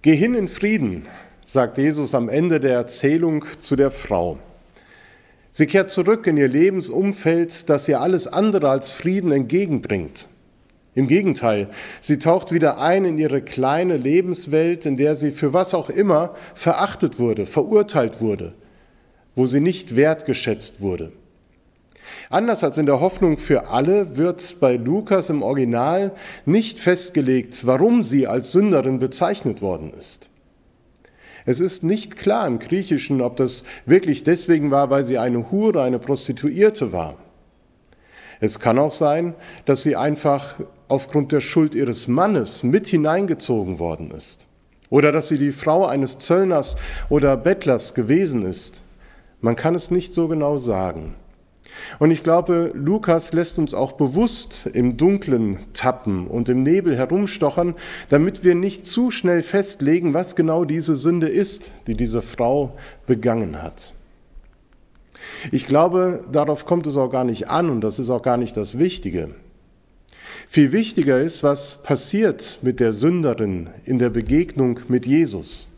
Geh hin in Frieden, sagt Jesus am Ende der Erzählung zu der Frau. Sie kehrt zurück in ihr Lebensumfeld, das ihr alles andere als Frieden entgegenbringt. Im Gegenteil, sie taucht wieder ein in ihre kleine Lebenswelt, in der sie für was auch immer verachtet wurde, verurteilt wurde, wo sie nicht wertgeschätzt wurde. Anders als in der Hoffnung für alle wird bei Lukas im Original nicht festgelegt, warum sie als Sünderin bezeichnet worden ist. Es ist nicht klar im Griechischen, ob das wirklich deswegen war, weil sie eine Hure, eine Prostituierte war. Es kann auch sein, dass sie einfach aufgrund der Schuld ihres Mannes mit hineingezogen worden ist. Oder dass sie die Frau eines Zöllners oder Bettlers gewesen ist. Man kann es nicht so genau sagen. Und ich glaube, Lukas lässt uns auch bewusst im Dunklen tappen und im Nebel herumstochern, damit wir nicht zu schnell festlegen, was genau diese Sünde ist, die diese Frau begangen hat. Ich glaube, darauf kommt es auch gar nicht an und das ist auch gar nicht das Wichtige. Viel wichtiger ist, was passiert mit der Sünderin in der Begegnung mit Jesus.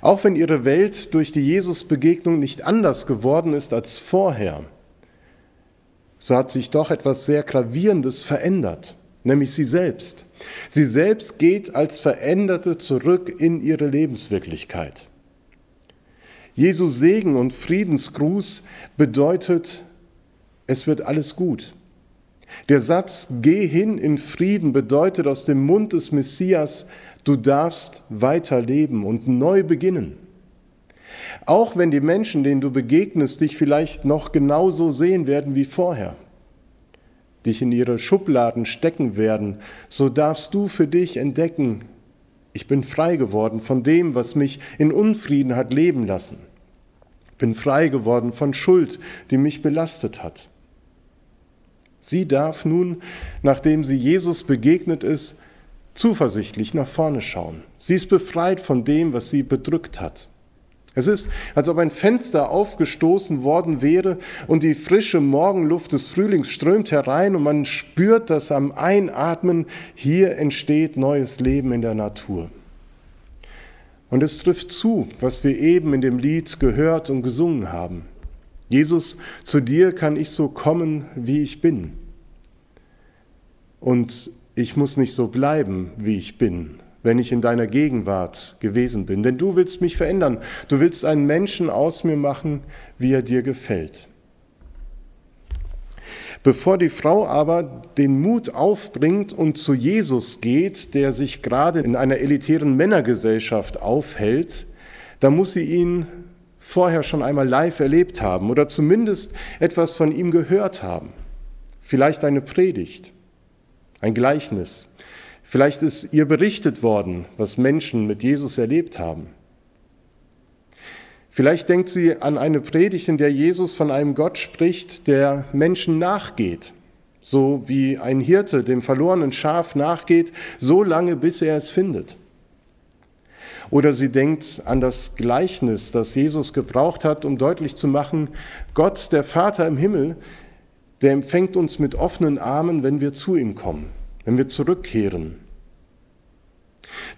Auch wenn ihre Welt durch die Jesus-Begegnung nicht anders geworden ist als vorher, so hat sich doch etwas sehr Gravierendes verändert, nämlich sie selbst. Sie selbst geht als Veränderte zurück in ihre Lebenswirklichkeit. Jesu Segen und Friedensgruß bedeutet, es wird alles gut. Der Satz Geh hin in Frieden bedeutet aus dem Mund des Messias, Du darfst weiterleben und neu beginnen. Auch wenn die Menschen, denen du begegnest, dich vielleicht noch genauso sehen werden wie vorher, dich in ihre Schubladen stecken werden, so darfst du für dich entdecken, ich bin frei geworden von dem, was mich in Unfrieden hat leben lassen. Bin frei geworden von Schuld, die mich belastet hat. Sie darf nun, nachdem sie Jesus begegnet ist, zuversichtlich nach vorne schauen. Sie ist befreit von dem, was sie bedrückt hat. Es ist, als ob ein Fenster aufgestoßen worden wäre und die frische Morgenluft des Frühlings strömt herein und man spürt, dass am Einatmen hier entsteht neues Leben in der Natur. Und es trifft zu, was wir eben in dem Lied gehört und gesungen haben. Jesus, zu dir kann ich so kommen, wie ich bin. Und ich muss nicht so bleiben, wie ich bin, wenn ich in deiner Gegenwart gewesen bin. Denn du willst mich verändern. Du willst einen Menschen aus mir machen, wie er dir gefällt. Bevor die Frau aber den Mut aufbringt und zu Jesus geht, der sich gerade in einer elitären Männergesellschaft aufhält, da muss sie ihn vorher schon einmal live erlebt haben oder zumindest etwas von ihm gehört haben. Vielleicht eine Predigt ein Gleichnis. Vielleicht ist ihr berichtet worden, was Menschen mit Jesus erlebt haben. Vielleicht denkt sie an eine Predigt, in der Jesus von einem Gott spricht, der Menschen nachgeht, so wie ein Hirte dem verlorenen Schaf nachgeht, so lange, bis er es findet. Oder sie denkt an das Gleichnis, das Jesus gebraucht hat, um deutlich zu machen, Gott, der Vater im Himmel, der empfängt uns mit offenen Armen, wenn wir zu ihm kommen, wenn wir zurückkehren.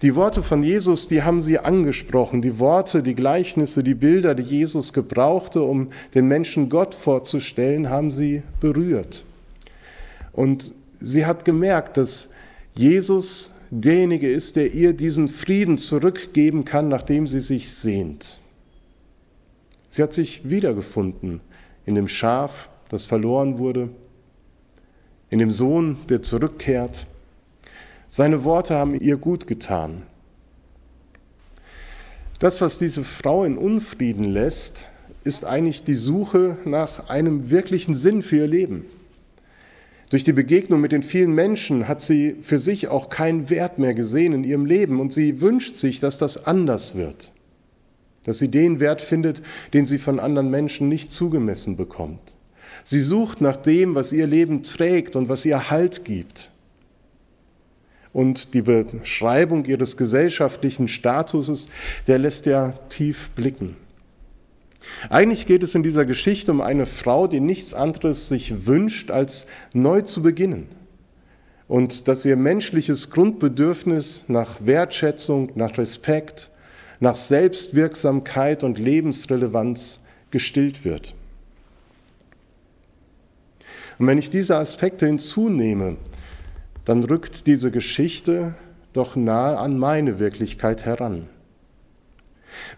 Die Worte von Jesus, die haben sie angesprochen, die Worte, die Gleichnisse, die Bilder, die Jesus gebrauchte, um den Menschen Gott vorzustellen, haben sie berührt. Und sie hat gemerkt, dass Jesus derjenige ist, der ihr diesen Frieden zurückgeben kann, nachdem sie sich sehnt. Sie hat sich wiedergefunden in dem Schaf, das verloren wurde, in dem Sohn, der zurückkehrt. Seine Worte haben ihr gut getan. Das, was diese Frau in Unfrieden lässt, ist eigentlich die Suche nach einem wirklichen Sinn für ihr Leben. Durch die Begegnung mit den vielen Menschen hat sie für sich auch keinen Wert mehr gesehen in ihrem Leben und sie wünscht sich, dass das anders wird, dass sie den Wert findet, den sie von anderen Menschen nicht zugemessen bekommt. Sie sucht nach dem, was ihr Leben trägt und was ihr Halt gibt. Und die Beschreibung ihres gesellschaftlichen Statuses, der lässt ja tief blicken. Eigentlich geht es in dieser Geschichte um eine Frau, die nichts anderes sich wünscht, als neu zu beginnen. und dass ihr menschliches Grundbedürfnis nach Wertschätzung, nach Respekt, nach Selbstwirksamkeit und Lebensrelevanz gestillt wird. Und wenn ich diese Aspekte hinzunehme, dann rückt diese Geschichte doch nahe an meine Wirklichkeit heran.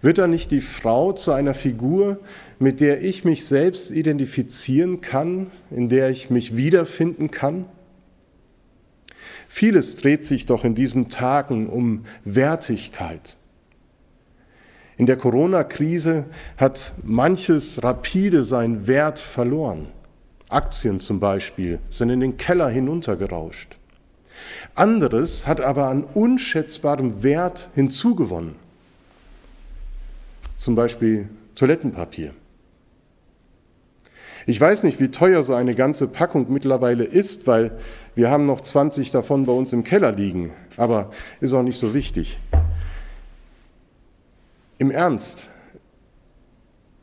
Wird da nicht die Frau zu einer Figur, mit der ich mich selbst identifizieren kann, in der ich mich wiederfinden kann? Vieles dreht sich doch in diesen Tagen um Wertigkeit. In der Corona-Krise hat manches rapide seinen Wert verloren. Aktien zum Beispiel sind in den Keller hinuntergerauscht. Anderes hat aber an unschätzbarem Wert hinzugewonnen. Zum Beispiel Toilettenpapier. Ich weiß nicht, wie teuer so eine ganze Packung mittlerweile ist, weil wir haben noch 20 davon bei uns im Keller liegen, aber ist auch nicht so wichtig. Im Ernst,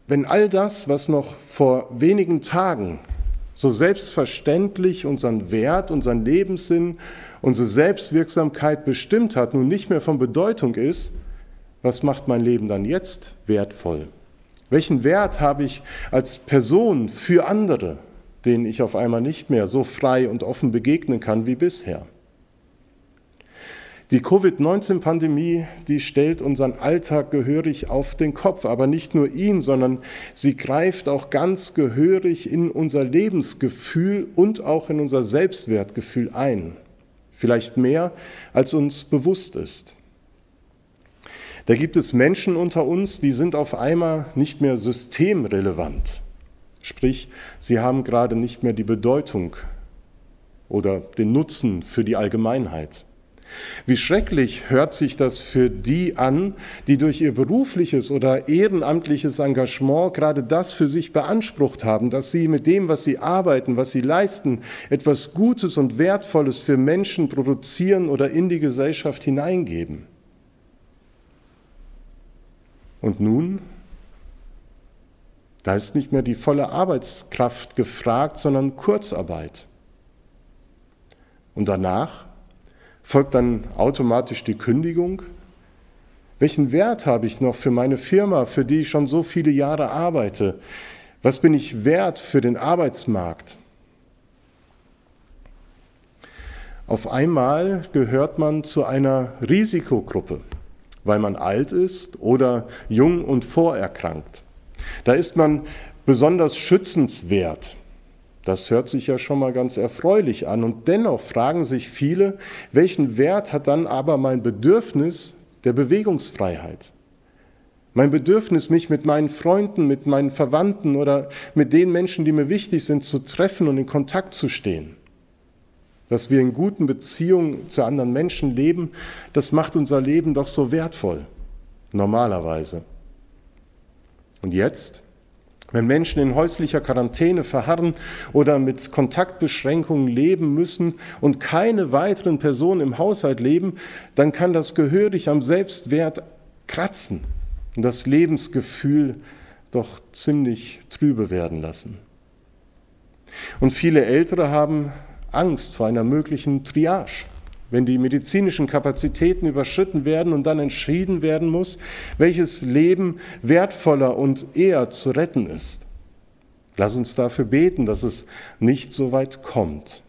wenn all das, was noch vor wenigen Tagen so selbstverständlich unseren Wert, unseren Lebenssinn, unsere Selbstwirksamkeit bestimmt hat, nun nicht mehr von Bedeutung ist, was macht mein Leben dann jetzt wertvoll? Welchen Wert habe ich als Person für andere, denen ich auf einmal nicht mehr so frei und offen begegnen kann wie bisher? Die Covid-19-Pandemie, die stellt unseren Alltag gehörig auf den Kopf, aber nicht nur ihn, sondern sie greift auch ganz gehörig in unser Lebensgefühl und auch in unser Selbstwertgefühl ein. Vielleicht mehr, als uns bewusst ist. Da gibt es Menschen unter uns, die sind auf einmal nicht mehr systemrelevant. Sprich, sie haben gerade nicht mehr die Bedeutung oder den Nutzen für die Allgemeinheit. Wie schrecklich hört sich das für die an, die durch ihr berufliches oder ehrenamtliches Engagement gerade das für sich beansprucht haben, dass sie mit dem, was sie arbeiten, was sie leisten, etwas Gutes und Wertvolles für Menschen produzieren oder in die Gesellschaft hineingeben. Und nun, da ist nicht mehr die volle Arbeitskraft gefragt, sondern Kurzarbeit. Und danach Folgt dann automatisch die Kündigung? Welchen Wert habe ich noch für meine Firma, für die ich schon so viele Jahre arbeite? Was bin ich wert für den Arbeitsmarkt? Auf einmal gehört man zu einer Risikogruppe, weil man alt ist oder jung und vorerkrankt. Da ist man besonders schützenswert. Das hört sich ja schon mal ganz erfreulich an. Und dennoch fragen sich viele, welchen Wert hat dann aber mein Bedürfnis der Bewegungsfreiheit? Mein Bedürfnis, mich mit meinen Freunden, mit meinen Verwandten oder mit den Menschen, die mir wichtig sind, zu treffen und in Kontakt zu stehen. Dass wir in guten Beziehungen zu anderen Menschen leben, das macht unser Leben doch so wertvoll, normalerweise. Und jetzt? Wenn Menschen in häuslicher Quarantäne verharren oder mit Kontaktbeschränkungen leben müssen und keine weiteren Personen im Haushalt leben, dann kann das gehörig am Selbstwert kratzen und das Lebensgefühl doch ziemlich trübe werden lassen. Und viele Ältere haben Angst vor einer möglichen Triage wenn die medizinischen Kapazitäten überschritten werden und dann entschieden werden muss, welches Leben wertvoller und eher zu retten ist. Lass uns dafür beten, dass es nicht so weit kommt.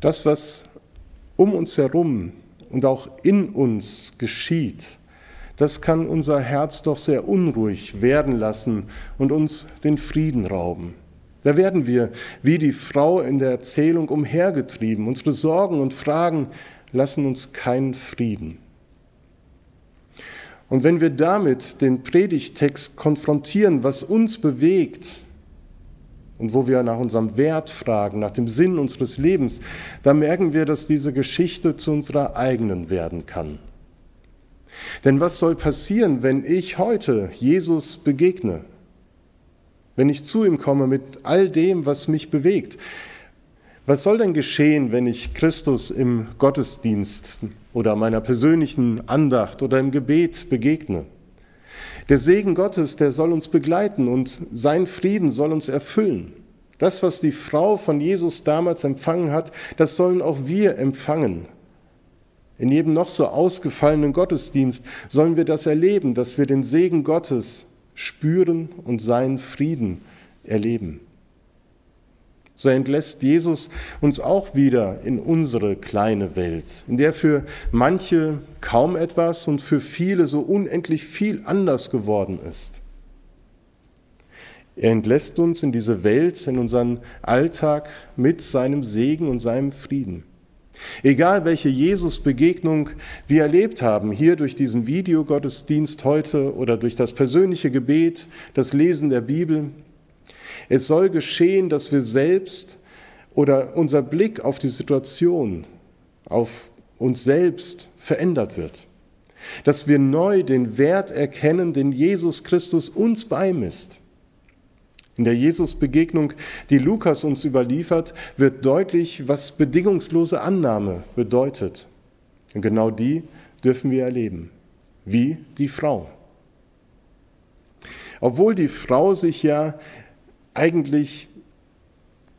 Das, was um uns herum und auch in uns geschieht, das kann unser Herz doch sehr unruhig werden lassen und uns den Frieden rauben. Da werden wir wie die Frau in der Erzählung umhergetrieben. Unsere Sorgen und Fragen lassen uns keinen Frieden. Und wenn wir damit den Predigtext konfrontieren, was uns bewegt und wo wir nach unserem Wert fragen, nach dem Sinn unseres Lebens, dann merken wir, dass diese Geschichte zu unserer eigenen werden kann. Denn was soll passieren, wenn ich heute Jesus begegne? Wenn ich zu ihm komme mit all dem, was mich bewegt. Was soll denn geschehen, wenn ich Christus im Gottesdienst oder meiner persönlichen Andacht oder im Gebet begegne? Der Segen Gottes, der soll uns begleiten und sein Frieden soll uns erfüllen. Das, was die Frau von Jesus damals empfangen hat, das sollen auch wir empfangen. In jedem noch so ausgefallenen Gottesdienst sollen wir das erleben, dass wir den Segen Gottes spüren und seinen Frieden erleben. So entlässt Jesus uns auch wieder in unsere kleine Welt, in der für manche kaum etwas und für viele so unendlich viel anders geworden ist. Er entlässt uns in diese Welt, in unseren Alltag mit seinem Segen und seinem Frieden. Egal welche Jesus-Begegnung wir erlebt haben, hier durch diesen Videogottesdienst heute oder durch das persönliche Gebet, das Lesen der Bibel, es soll geschehen, dass wir selbst oder unser Blick auf die Situation, auf uns selbst verändert wird. Dass wir neu den Wert erkennen, den Jesus Christus uns beimisst. In der Jesus-Begegnung, die Lukas uns überliefert, wird deutlich, was bedingungslose Annahme bedeutet. Und genau die dürfen wir erleben, wie die Frau. Obwohl die Frau sich ja eigentlich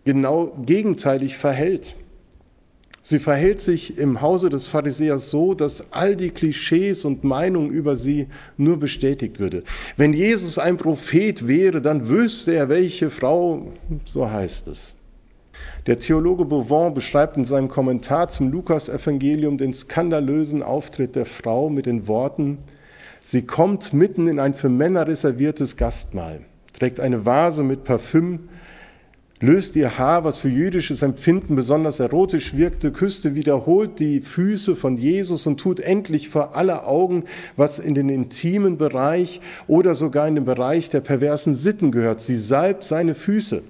genau gegenteilig verhält. Sie verhält sich im Hause des Pharisäers so, dass all die Klischees und Meinungen über sie nur bestätigt würde. Wenn Jesus ein Prophet wäre, dann wüsste er, welche Frau, so heißt es. Der Theologe Beauvais beschreibt in seinem Kommentar zum Lukas-Evangelium den skandalösen Auftritt der Frau mit den Worten, sie kommt mitten in ein für Männer reserviertes Gastmahl, trägt eine Vase mit Parfüm, löst ihr Haar, was für jüdisches Empfinden besonders erotisch wirkte, küsste wiederholt die Füße von Jesus und tut endlich vor aller Augen, was in den intimen Bereich oder sogar in den Bereich der perversen Sitten gehört. Sie salbt seine Füße.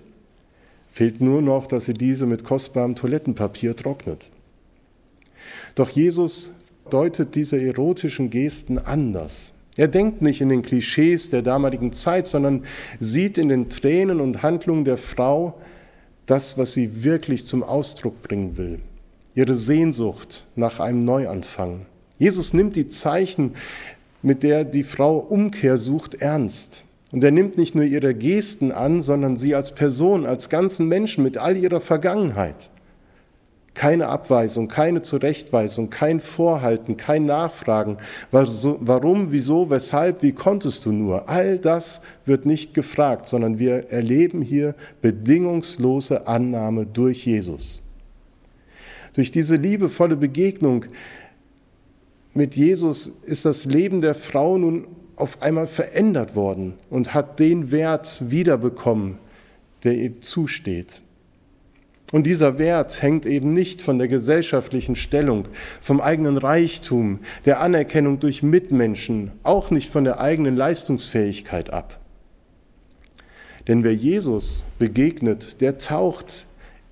Fehlt nur noch, dass sie diese mit kostbarem Toilettenpapier trocknet. Doch Jesus deutet diese erotischen Gesten anders. Er denkt nicht in den Klischees der damaligen Zeit, sondern sieht in den Tränen und Handlungen der Frau das, was sie wirklich zum Ausdruck bringen will. Ihre Sehnsucht nach einem Neuanfang. Jesus nimmt die Zeichen, mit der die Frau Umkehr sucht, ernst. Und er nimmt nicht nur ihre Gesten an, sondern sie als Person, als ganzen Menschen mit all ihrer Vergangenheit. Keine Abweisung, keine Zurechtweisung, kein Vorhalten, kein Nachfragen. Warum, wieso, weshalb, wie konntest du nur? All das wird nicht gefragt, sondern wir erleben hier bedingungslose Annahme durch Jesus. Durch diese liebevolle Begegnung mit Jesus ist das Leben der Frau nun auf einmal verändert worden und hat den Wert wiederbekommen, der ihr zusteht. Und dieser Wert hängt eben nicht von der gesellschaftlichen Stellung, vom eigenen Reichtum, der Anerkennung durch Mitmenschen, auch nicht von der eigenen Leistungsfähigkeit ab. Denn wer Jesus begegnet, der taucht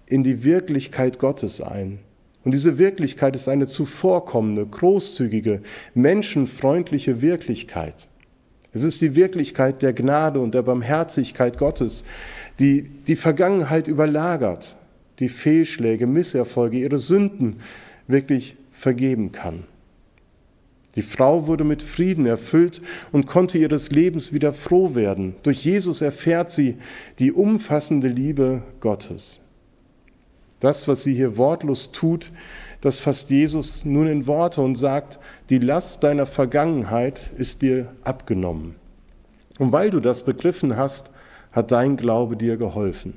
in die Wirklichkeit Gottes ein. Und diese Wirklichkeit ist eine zuvorkommende, großzügige, menschenfreundliche Wirklichkeit. Es ist die Wirklichkeit der Gnade und der Barmherzigkeit Gottes, die die Vergangenheit überlagert die Fehlschläge, Misserfolge, ihre Sünden wirklich vergeben kann. Die Frau wurde mit Frieden erfüllt und konnte ihres Lebens wieder froh werden. Durch Jesus erfährt sie die umfassende Liebe Gottes. Das, was sie hier wortlos tut, das fasst Jesus nun in Worte und sagt, die Last deiner Vergangenheit ist dir abgenommen. Und weil du das begriffen hast, hat dein Glaube dir geholfen.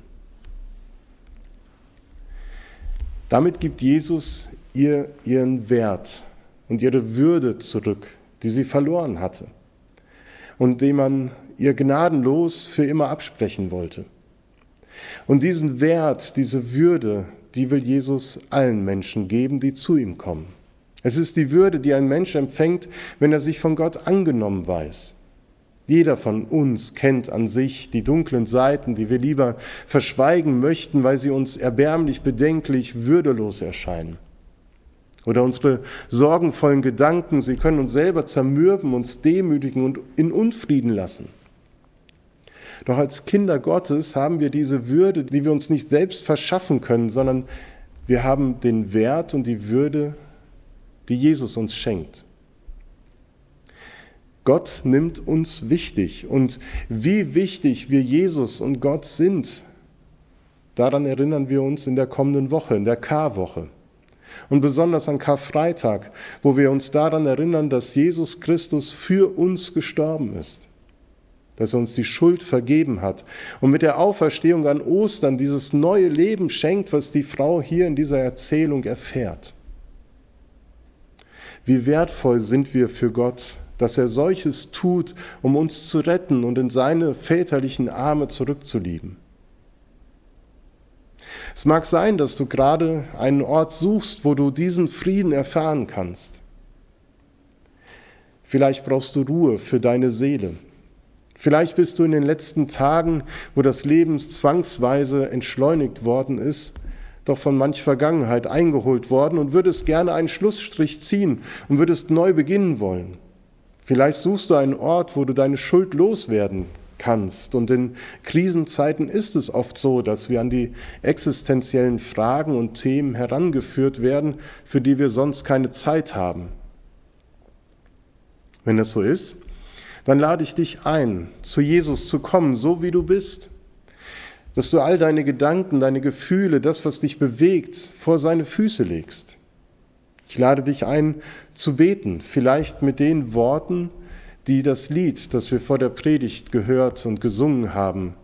Damit gibt Jesus ihr ihren Wert und ihre Würde zurück, die sie verloren hatte und den man ihr gnadenlos für immer absprechen wollte. Und diesen Wert, diese Würde, die will Jesus allen Menschen geben, die zu ihm kommen. Es ist die Würde, die ein Mensch empfängt, wenn er sich von Gott angenommen weiß. Jeder von uns kennt an sich die dunklen Seiten, die wir lieber verschweigen möchten, weil sie uns erbärmlich, bedenklich, würdelos erscheinen. Oder unsere sorgenvollen Gedanken, sie können uns selber zermürben, uns demütigen und in Unfrieden lassen. Doch als Kinder Gottes haben wir diese Würde, die wir uns nicht selbst verschaffen können, sondern wir haben den Wert und die Würde, die Jesus uns schenkt. Gott nimmt uns wichtig. Und wie wichtig wir Jesus und Gott sind, daran erinnern wir uns in der kommenden Woche, in der Karwoche. Und besonders an Karfreitag, wo wir uns daran erinnern, dass Jesus Christus für uns gestorben ist, dass er uns die Schuld vergeben hat und mit der Auferstehung an Ostern dieses neue Leben schenkt, was die Frau hier in dieser Erzählung erfährt. Wie wertvoll sind wir für Gott, dass er solches tut, um uns zu retten und in seine väterlichen Arme zurückzulieben. Es mag sein, dass du gerade einen Ort suchst, wo du diesen Frieden erfahren kannst. Vielleicht brauchst du Ruhe für deine Seele. Vielleicht bist du in den letzten Tagen, wo das Leben zwangsweise entschleunigt worden ist, doch von manch Vergangenheit eingeholt worden und würdest gerne einen Schlussstrich ziehen und würdest neu beginnen wollen. Vielleicht suchst du einen Ort, wo du deine Schuld loswerden kannst. Und in Krisenzeiten ist es oft so, dass wir an die existenziellen Fragen und Themen herangeführt werden, für die wir sonst keine Zeit haben. Wenn das so ist, dann lade ich dich ein, zu Jesus zu kommen, so wie du bist. Dass du all deine Gedanken, deine Gefühle, das, was dich bewegt, vor seine Füße legst. Ich lade dich ein, zu beten, vielleicht mit den Worten, die das Lied, das wir vor der Predigt gehört und gesungen haben,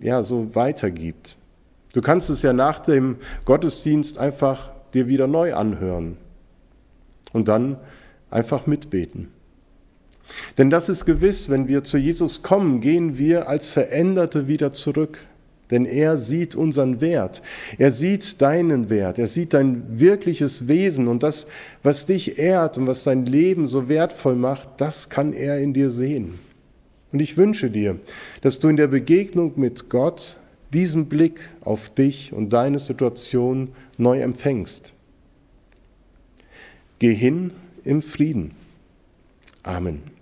ja, so weitergibt. Du kannst es ja nach dem Gottesdienst einfach dir wieder neu anhören und dann einfach mitbeten. Denn das ist gewiss, wenn wir zu Jesus kommen, gehen wir als Veränderte wieder zurück. Denn er sieht unseren Wert. Er sieht deinen Wert. Er sieht dein wirkliches Wesen. Und das, was dich ehrt und was dein Leben so wertvoll macht, das kann er in dir sehen. Und ich wünsche dir, dass du in der Begegnung mit Gott diesen Blick auf dich und deine Situation neu empfängst. Geh hin im Frieden. Amen.